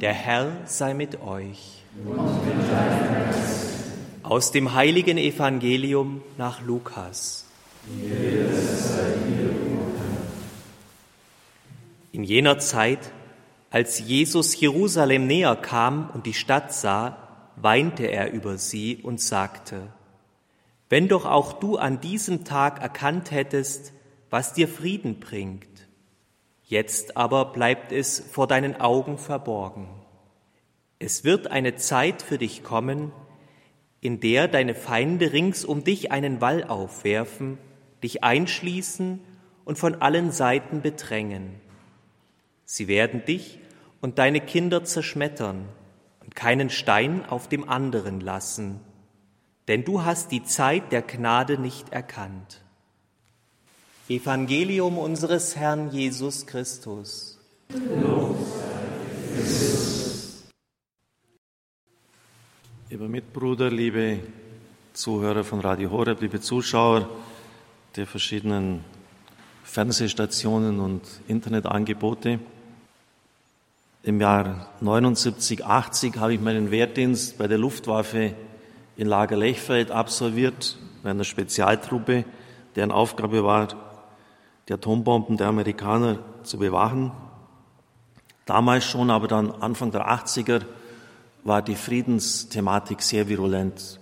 Der Herr sei mit euch. Aus dem heiligen Evangelium nach Lukas. In jener Zeit, als Jesus Jerusalem näher kam und die Stadt sah, weinte er über sie und sagte, wenn doch auch du an diesem Tag erkannt hättest, was dir Frieden bringt, Jetzt aber bleibt es vor deinen Augen verborgen. Es wird eine Zeit für dich kommen, in der deine Feinde rings um dich einen Wall aufwerfen, dich einschließen und von allen Seiten bedrängen. Sie werden dich und deine Kinder zerschmettern und keinen Stein auf dem anderen lassen, denn du hast die Zeit der Gnade nicht erkannt. Evangelium unseres Herrn Jesus Christus. Lieber Mitbruder, liebe Zuhörer von Radio Horeb, liebe Zuschauer der verschiedenen Fernsehstationen und Internetangebote. Im Jahr 79, 80 habe ich meinen Wehrdienst bei der Luftwaffe in Lager Lechfeld absolviert, bei einer Spezialtruppe, deren Aufgabe war, die Atombomben der Amerikaner zu bewachen. Damals schon, aber dann Anfang der 80er war die Friedensthematik sehr virulent.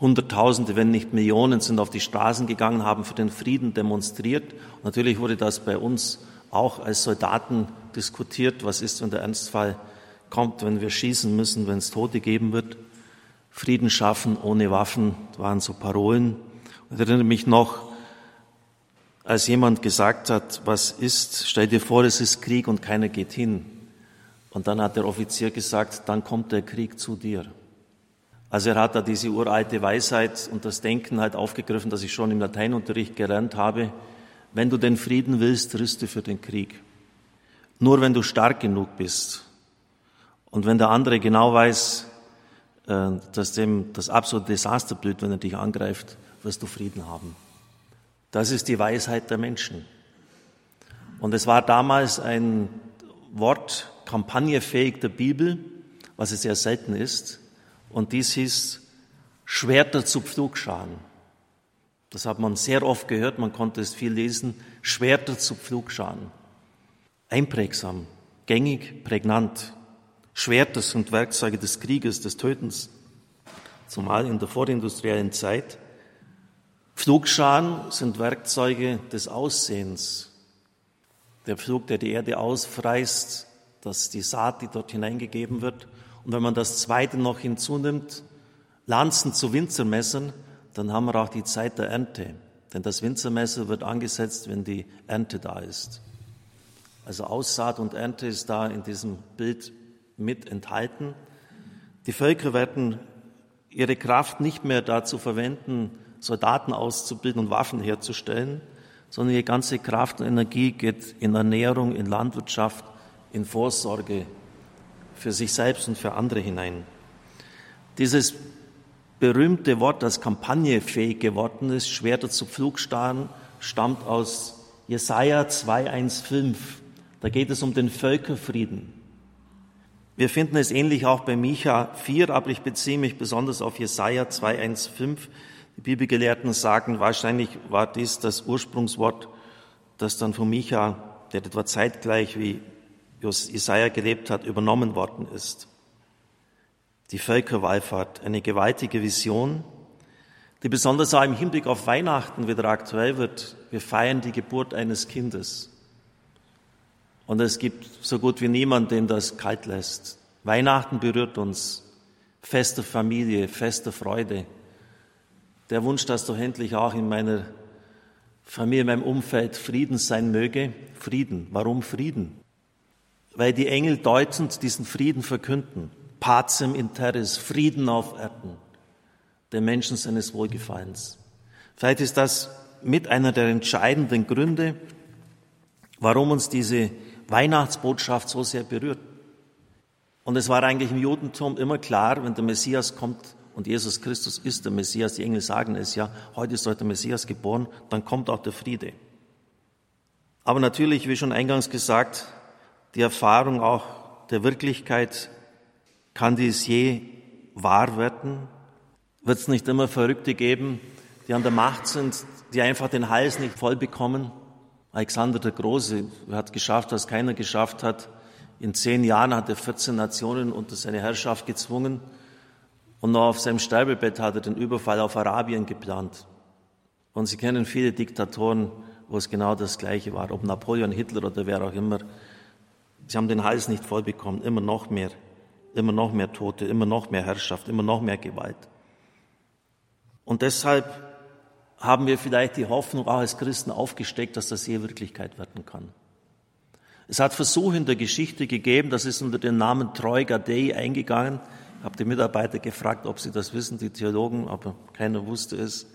Hunderttausende, wenn nicht Millionen, sind auf die Straßen gegangen, haben für den Frieden demonstriert. Und natürlich wurde das bei uns auch als Soldaten diskutiert. Was ist, wenn der Ernstfall kommt, wenn wir schießen müssen, wenn es Tote geben wird? Frieden schaffen ohne Waffen waren so Parolen. Ich erinnere mich noch, als jemand gesagt hat, was ist, stell dir vor, es ist Krieg und keiner geht hin. Und dann hat der Offizier gesagt, dann kommt der Krieg zu dir. Also er hat da diese uralte Weisheit und das Denken halt aufgegriffen, das ich schon im Lateinunterricht gelernt habe. Wenn du den Frieden willst, rüste für den Krieg. Nur wenn du stark genug bist und wenn der andere genau weiß, äh, dass dem das absolute Desaster blüht, wenn er dich angreift, wirst du Frieden haben. Das ist die Weisheit der Menschen. Und es war damals ein Wort kampagnefähig der Bibel, was es sehr selten ist. Und dies hieß Schwerter zu Pflugscharen. Das hat man sehr oft gehört, man konnte es viel lesen. Schwerter zu Pflugscharen. Einprägsam, gängig, prägnant. Schwerter sind Werkzeuge des Krieges, des Tötens, zumal in der vorindustriellen Zeit. Pflugscharen sind Werkzeuge des Aussehens. Der Pflug, der die Erde ausfreist, dass die Saat, die dort hineingegeben wird. Und wenn man das zweite noch hinzunimmt, Lanzen zu Winzermessern, dann haben wir auch die Zeit der Ernte. Denn das Winzermesser wird angesetzt, wenn die Ernte da ist. Also Aussaat und Ernte ist da in diesem Bild mit enthalten. Die Völker werden ihre Kraft nicht mehr dazu verwenden, Soldaten auszubilden und Waffen herzustellen, sondern die ganze Kraft und Energie geht in Ernährung, in Landwirtschaft, in Vorsorge für sich selbst und für andere hinein. Dieses berühmte Wort, das kampagnefähig geworden ist, Schwerter zu Pflugstaren, stammt aus Jesaja 2,1,5. Da geht es um den Völkerfrieden. Wir finden es ähnlich auch bei Micha 4, aber ich beziehe mich besonders auf Jesaja 2,1,5. Die Bibelgelehrten sagen, wahrscheinlich war dies das Ursprungswort, das dann von Micha, der etwa zeitgleich wie Jesaja gelebt hat, übernommen worden ist. Die Völkerwallfahrt, eine gewaltige Vision, die besonders auch im Hinblick auf Weihnachten wieder aktuell wird. Wir feiern die Geburt eines Kindes. Und es gibt so gut wie niemand, den das kalt lässt. Weihnachten berührt uns. Feste Familie, feste Freude der Wunsch, dass doch endlich auch in meiner Familie, in meinem Umfeld Frieden sein möge. Frieden. Warum Frieden? Weil die Engel deutend diesen Frieden verkünden. Pacem in terris, Frieden auf Erden, den Menschen seines Wohlgefallens. Vielleicht ist das mit einer der entscheidenden Gründe, warum uns diese Weihnachtsbotschaft so sehr berührt. Und es war eigentlich im Judentum immer klar, wenn der Messias kommt, und Jesus Christus ist der Messias. Die Engel sagen es ja, heute ist heute der Messias geboren, dann kommt auch der Friede. Aber natürlich, wie schon eingangs gesagt, die Erfahrung auch der Wirklichkeit kann dies je wahr werden? Wird es nicht immer Verrückte geben, die an der Macht sind, die einfach den Hals nicht voll bekommen? Alexander der Große hat geschafft, was keiner geschafft hat. In zehn Jahren hat er 14 Nationen unter seine Herrschaft gezwungen und noch auf seinem Sterbebett hat er den Überfall auf Arabien geplant. Und Sie kennen viele Diktatoren, wo es genau das Gleiche war, ob Napoleon, Hitler oder wer auch immer. Sie haben den Hals nicht voll bekommen, immer noch mehr, immer noch mehr Tote, immer noch mehr Herrschaft, immer noch mehr Gewalt. Und deshalb haben wir vielleicht die Hoffnung auch als Christen aufgesteckt, dass das je Wirklichkeit werden kann. Es hat Versuche in der Geschichte gegeben, das ist unter dem Namen Troika Dei eingegangen. Habe die Mitarbeiter gefragt, ob sie das wissen, die Theologen, aber keiner wusste es,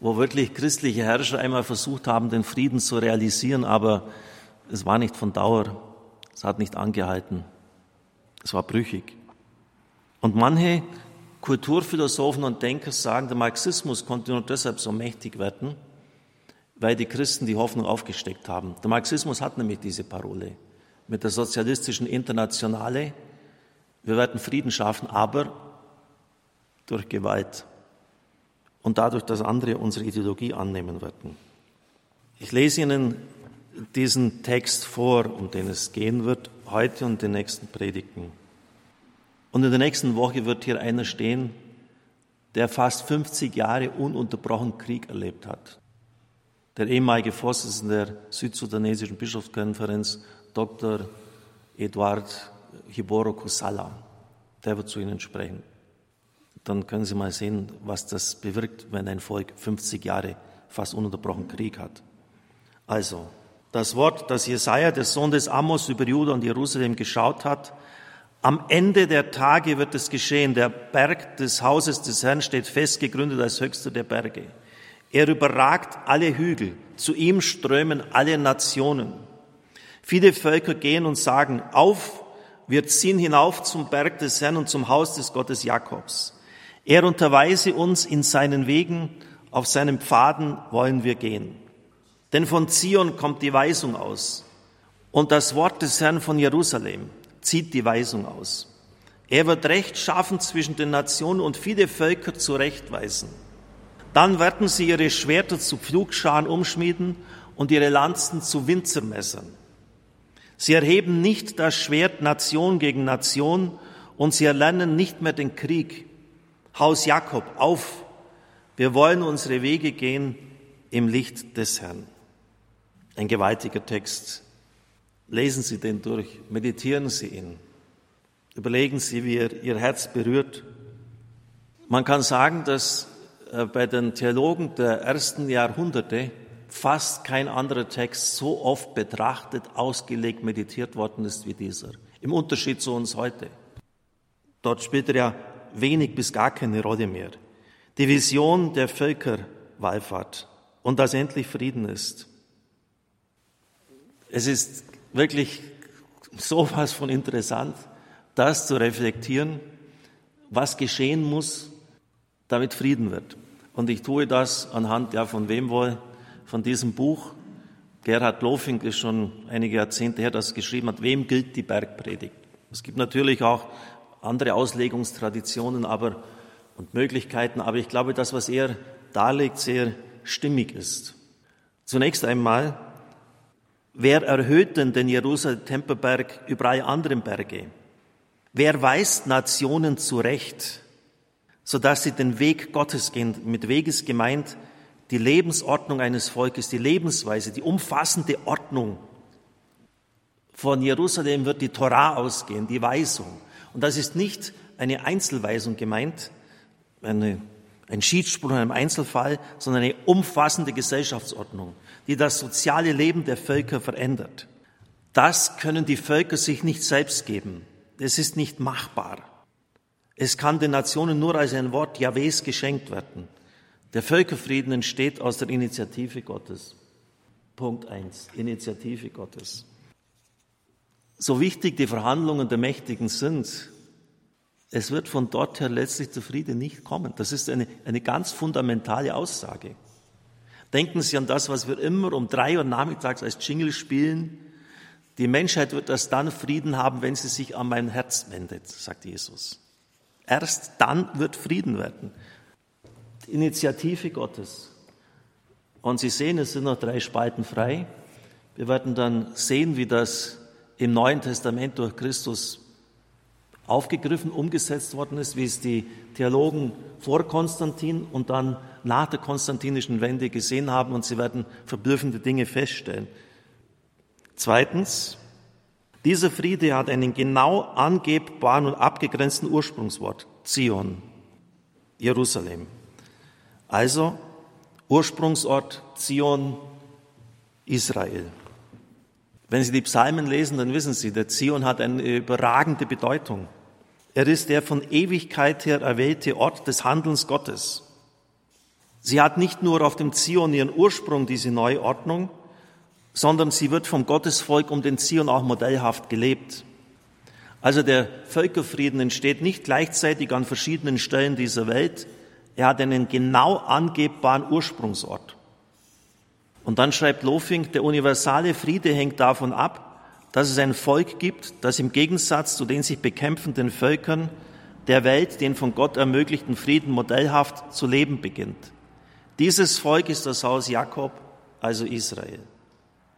wo wirklich christliche Herrscher einmal versucht haben, den Frieden zu realisieren, aber es war nicht von Dauer, es hat nicht angehalten, es war brüchig. Und manche Kulturphilosophen und Denker sagen, der Marxismus konnte nur deshalb so mächtig werden, weil die Christen die Hoffnung aufgesteckt haben. Der Marxismus hat nämlich diese Parole mit der sozialistischen Internationale. Wir werden Frieden schaffen, aber durch Gewalt und dadurch, dass andere unsere Ideologie annehmen werden. Ich lese Ihnen diesen Text vor, um den es gehen wird, heute und den nächsten Predigten. Und in der nächsten Woche wird hier einer stehen, der fast 50 Jahre ununterbrochen Krieg erlebt hat. Der ehemalige Vorsitzende der südsudanesischen Bischofskonferenz, Dr. Eduard Hiboro Kusala, der wird zu Ihnen sprechen. Dann können Sie mal sehen, was das bewirkt, wenn ein Volk 50 Jahre fast ununterbrochen Krieg hat. Also, das Wort, das Jesaja, der Sohn des Amos, über Juda und Jerusalem geschaut hat, am Ende der Tage wird es geschehen. Der Berg des Hauses des Herrn steht fest gegründet als höchster der Berge. Er überragt alle Hügel. Zu ihm strömen alle Nationen. Viele Völker gehen und sagen, auf, wir ziehen hinauf zum Berg des Herrn und zum Haus des Gottes Jakobs. Er unterweise uns in seinen Wegen, auf seinen Pfaden wollen wir gehen. Denn von Zion kommt die Weisung aus und das Wort des Herrn von Jerusalem zieht die Weisung aus. Er wird Recht schaffen zwischen den Nationen und viele Völker zurechtweisen. Dann werden sie ihre Schwerter zu Pflugscharen umschmieden und ihre Lanzen zu Winzermessern. Sie erheben nicht das Schwert Nation gegen Nation und sie erlernen nicht mehr den Krieg. Haus Jakob, auf! Wir wollen unsere Wege gehen im Licht des Herrn. Ein gewaltiger Text. Lesen Sie den durch, meditieren Sie ihn, überlegen Sie, wie er Ihr Herz berührt. Man kann sagen, dass äh, bei den Theologen der ersten Jahrhunderte fast kein anderer Text so oft betrachtet, ausgelegt, meditiert worden ist wie dieser. Im Unterschied zu uns heute. Dort spielt er ja wenig bis gar keine Rolle mehr. Die Vision der Völkerwallfahrt und dass endlich Frieden ist. Es ist wirklich sowas von interessant, das zu reflektieren, was geschehen muss, damit Frieden wird. Und ich tue das anhand, ja, von wem wohl, von diesem Buch. Gerhard Lofing ist schon einige Jahrzehnte her, das geschrieben hat, wem gilt die Bergpredigt? Es gibt natürlich auch andere Auslegungstraditionen aber, und Möglichkeiten, aber ich glaube, das, was er darlegt, sehr stimmig ist. Zunächst einmal Wer erhöht denn den Jerusalem-Tempelberg über alle anderen Berge? Wer weist Nationen zurecht, sodass sie den Weg Gottes gehen? Mit Weg ist gemeint die Lebensordnung eines Volkes, die Lebensweise, die umfassende Ordnung. Von Jerusalem wird die Torah ausgehen, die Weisung. Und das ist nicht eine Einzelweisung gemeint, eine, ein Schiedsspruch in einem Einzelfall, sondern eine umfassende Gesellschaftsordnung die das soziale Leben der Völker verändert. Das können die Völker sich nicht selbst geben. Es ist nicht machbar. Es kann den Nationen nur als ein Wort Jahwes geschenkt werden. Der Völkerfrieden entsteht aus der Initiative Gottes. Punkt eins: Initiative Gottes. So wichtig die Verhandlungen der Mächtigen sind, es wird von dort her letztlich zu Frieden nicht kommen. Das ist eine, eine ganz fundamentale Aussage. Denken Sie an das, was wir immer um drei Uhr nachmittags als Jingle spielen. Die Menschheit wird erst dann Frieden haben, wenn sie sich an mein Herz wendet, sagt Jesus. Erst dann wird Frieden werden. Die Initiative Gottes. Und Sie sehen, es sind noch drei Spalten frei. Wir werden dann sehen, wie das im Neuen Testament durch Christus aufgegriffen, umgesetzt worden ist, wie es die Theologen vor Konstantin und dann nach der konstantinischen Wende gesehen haben und sie werden verblüffende Dinge feststellen. Zweitens, dieser Friede hat einen genau angebbaren und abgegrenzten Ursprungswort, Zion, Jerusalem. Also Ursprungsort Zion, Israel. Wenn Sie die Psalmen lesen, dann wissen Sie, der Zion hat eine überragende Bedeutung. Er ist der von Ewigkeit her erwählte Ort des Handelns Gottes. Sie hat nicht nur auf dem Zion ihren Ursprung, diese Neuordnung, sondern sie wird vom Gottesvolk um den Zion auch modellhaft gelebt. Also der Völkerfrieden entsteht nicht gleichzeitig an verschiedenen Stellen dieser Welt, er hat einen genau angebbaren Ursprungsort. Und dann schreibt Lofing, der universale Friede hängt davon ab, dass es ein Volk gibt, das im Gegensatz zu den sich bekämpfenden Völkern der Welt den von Gott ermöglichten Frieden modellhaft zu leben beginnt. Dieses Volk ist das Haus Jakob, also Israel.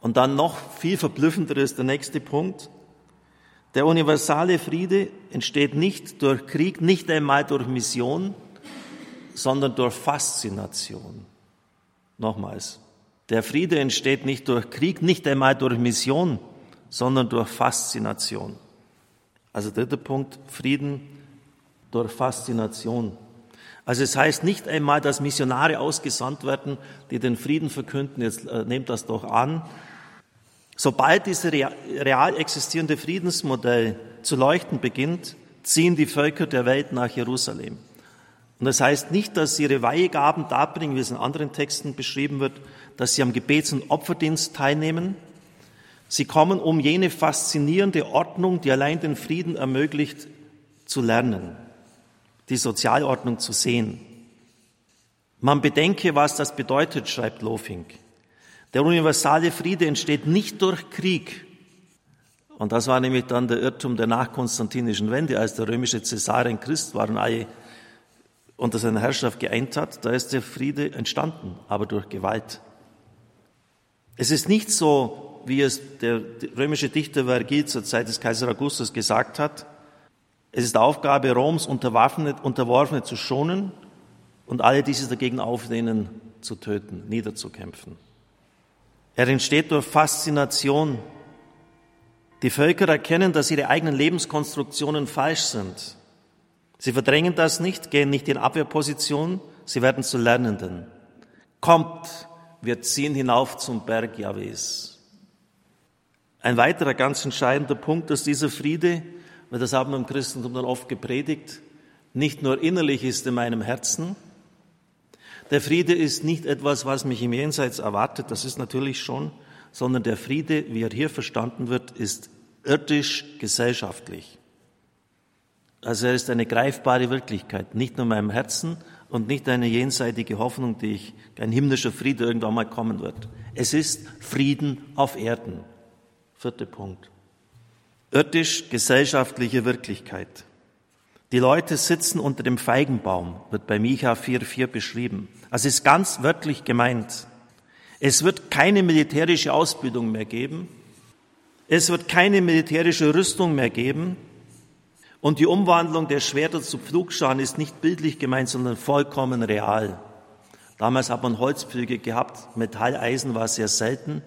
Und dann noch viel verblüffender ist der nächste Punkt. Der universale Friede entsteht nicht durch Krieg, nicht einmal durch Mission, sondern durch Faszination. Nochmals. Der Friede entsteht nicht durch Krieg, nicht einmal durch Mission, sondern durch Faszination. Also dritter Punkt, Frieden durch Faszination. Also es heißt nicht einmal, dass Missionare ausgesandt werden, die den Frieden verkünden, jetzt äh, nehmt das doch an. Sobald dieses real existierende Friedensmodell zu leuchten beginnt, ziehen die Völker der Welt nach Jerusalem. Und das heißt nicht, dass sie ihre Weihegaben darbringen, wie es in anderen Texten beschrieben wird, dass sie am Gebets- und Opferdienst teilnehmen. Sie kommen, um jene faszinierende Ordnung, die allein den Frieden ermöglicht, zu lernen, die Sozialordnung zu sehen. Man bedenke, was das bedeutet, schreibt Lofing. Der universale Friede entsteht nicht durch Krieg. Und das war nämlich dann der Irrtum der nachkonstantinischen Wende, als der römische Cäsar ein Christ war und alle unter seiner Herrschaft geeint hat, da ist der Friede entstanden, aber durch Gewalt. Es ist nicht so, wie es der römische Dichter Vergil zur Zeit des Kaiser Augustus gesagt hat. Es ist Aufgabe Roms, Unterworfene, Unterworfene zu schonen und alle, die sich dagegen auflehnen, zu töten, niederzukämpfen. Er entsteht durch Faszination. Die Völker erkennen, dass ihre eigenen Lebenskonstruktionen falsch sind. Sie verdrängen das nicht, gehen nicht in Abwehrposition, sie werden zu Lernenden. Kommt, wir ziehen hinauf zum Berg Jahwes. Ein weiterer ganz entscheidender Punkt ist dieser Friede, weil das haben wir im Christentum dann oft gepredigt, nicht nur innerlich ist in meinem Herzen. Der Friede ist nicht etwas, was mich im Jenseits erwartet, das ist natürlich schon, sondern der Friede, wie er hier verstanden wird, ist irdisch gesellschaftlich. Also er ist eine greifbare Wirklichkeit, nicht nur in meinem Herzen, und nicht eine jenseitige Hoffnung, die ich, ein himmlischer Friede irgendwann mal kommen wird. Es ist Frieden auf Erden. Vierter Punkt. Irdisch gesellschaftliche Wirklichkeit. Die Leute sitzen unter dem Feigenbaum, wird bei Micha 4,4 beschrieben. Also ist ganz wörtlich gemeint. Es wird keine militärische Ausbildung mehr geben. Es wird keine militärische Rüstung mehr geben. Und die Umwandlung der Schwerter zu Pflugscharen ist nicht bildlich gemeint, sondern vollkommen real. Damals hat man Holzpflüge gehabt, Metalleisen war sehr selten.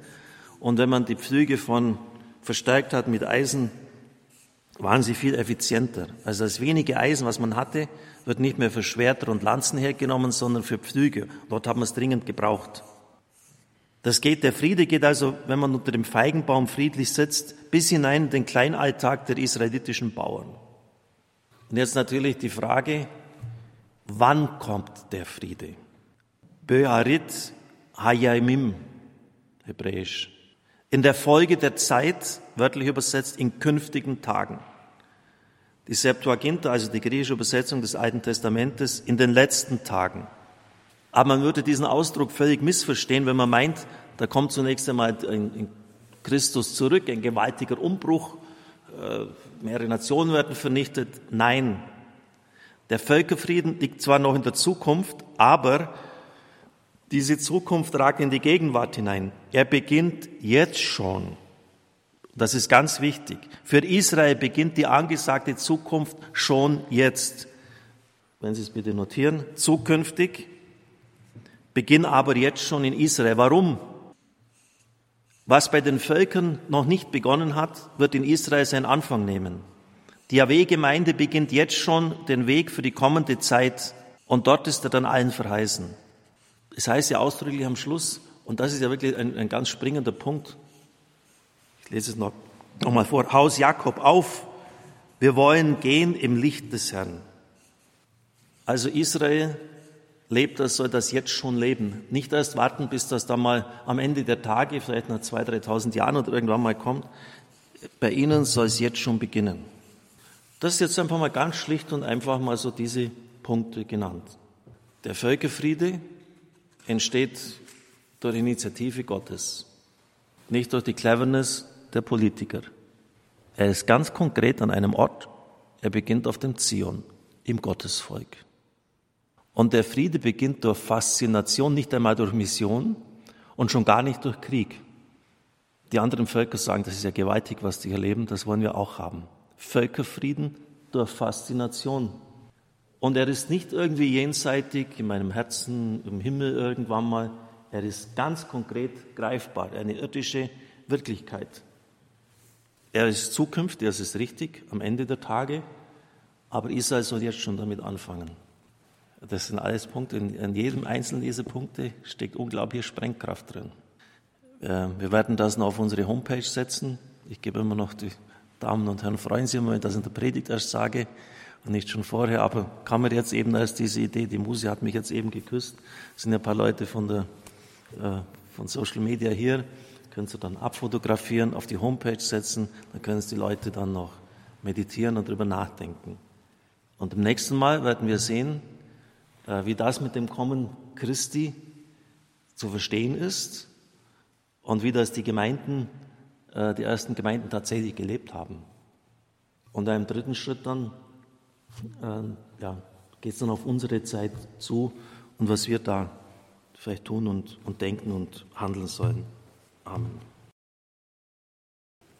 Und wenn man die Pflüge von verstärkt hat mit Eisen, waren sie viel effizienter. Also das wenige Eisen, was man hatte, wird nicht mehr für Schwerter und Lanzen hergenommen, sondern für Pflüge. Dort hat man es dringend gebraucht. Das geht, der Friede geht also, wenn man unter dem Feigenbaum friedlich sitzt, bis hinein in den Kleinalltag der israelitischen Bauern. Und jetzt natürlich die Frage, wann kommt der Friede? Be'arit Hayamim, hebräisch. In der Folge der Zeit, wörtlich übersetzt, in künftigen Tagen. Die Septuaginta, also die griechische Übersetzung des Alten Testamentes, in den letzten Tagen. Aber man würde diesen Ausdruck völlig missverstehen, wenn man meint, da kommt zunächst einmal ein, Christus zurück, ein gewaltiger Umbruch, mehrere Nationen werden vernichtet. Nein, der Völkerfrieden liegt zwar noch in der Zukunft, aber diese Zukunft ragt in die Gegenwart hinein. Er beginnt jetzt schon. Das ist ganz wichtig. Für Israel beginnt die angesagte Zukunft schon jetzt. Wenn Sie es bitte notieren, zukünftig, beginn aber jetzt schon in Israel. Warum? Was bei den Völkern noch nicht begonnen hat, wird in Israel seinen Anfang nehmen. Die Yahweh-Gemeinde beginnt jetzt schon den Weg für die kommende Zeit und dort ist er dann allen verheißen. Es heißt ja ausdrücklich am Schluss, und das ist ja wirklich ein, ein ganz springender Punkt, ich lese es noch, noch mal vor. Haus Jakob auf. Wir wollen gehen im Licht des Herrn. Also Israel lebt das, soll das jetzt schon leben. Nicht erst warten, bis das dann mal am Ende der Tage, vielleicht nach zwei, dreitausend Jahren oder irgendwann mal kommt. Bei ihnen soll es jetzt schon beginnen. Das ist jetzt einfach mal ganz schlicht und einfach mal so diese Punkte genannt. Der Völkerfriede entsteht durch Initiative Gottes, nicht durch die Cleverness der Politiker. Er ist ganz konkret an einem Ort. Er beginnt auf dem Zion, im Gottesvolk. Und der Friede beginnt durch Faszination, nicht einmal durch Mission und schon gar nicht durch Krieg. Die anderen Völker sagen, das ist ja gewaltig, was die erleben, das wollen wir auch haben. Völkerfrieden durch Faszination. Und er ist nicht irgendwie jenseitig in meinem Herzen, im Himmel irgendwann mal. Er ist ganz konkret greifbar, eine irdische Wirklichkeit. Er ist zukünftig, das ist richtig, am Ende der Tage, aber Israel soll jetzt schon damit anfangen. Das sind alles Punkte, in, jedem einzelnen dieser Punkte steckt unglaubliche Sprengkraft drin. Äh, wir werden das noch auf unsere Homepage setzen. Ich gebe immer noch die Damen und Herren, freuen Sie immer, wenn ich das in der Predigt erst sage und nicht schon vorher, aber kam mir jetzt eben erst diese Idee, die Muse hat mich jetzt eben geküsst. Es sind ja ein paar Leute von, der, äh, von Social Media hier können Sie dann abfotografieren, auf die Homepage setzen, dann können es die Leute dann noch meditieren und darüber nachdenken. Und im nächsten Mal werden wir sehen, wie das mit dem Kommen Christi zu verstehen ist und wie das die Gemeinden, äh, die ersten Gemeinden tatsächlich gelebt haben. Und im dritten Schritt dann äh, ja, geht es dann auf unsere Zeit zu und was wir da vielleicht tun und, und denken und handeln sollen. Amen.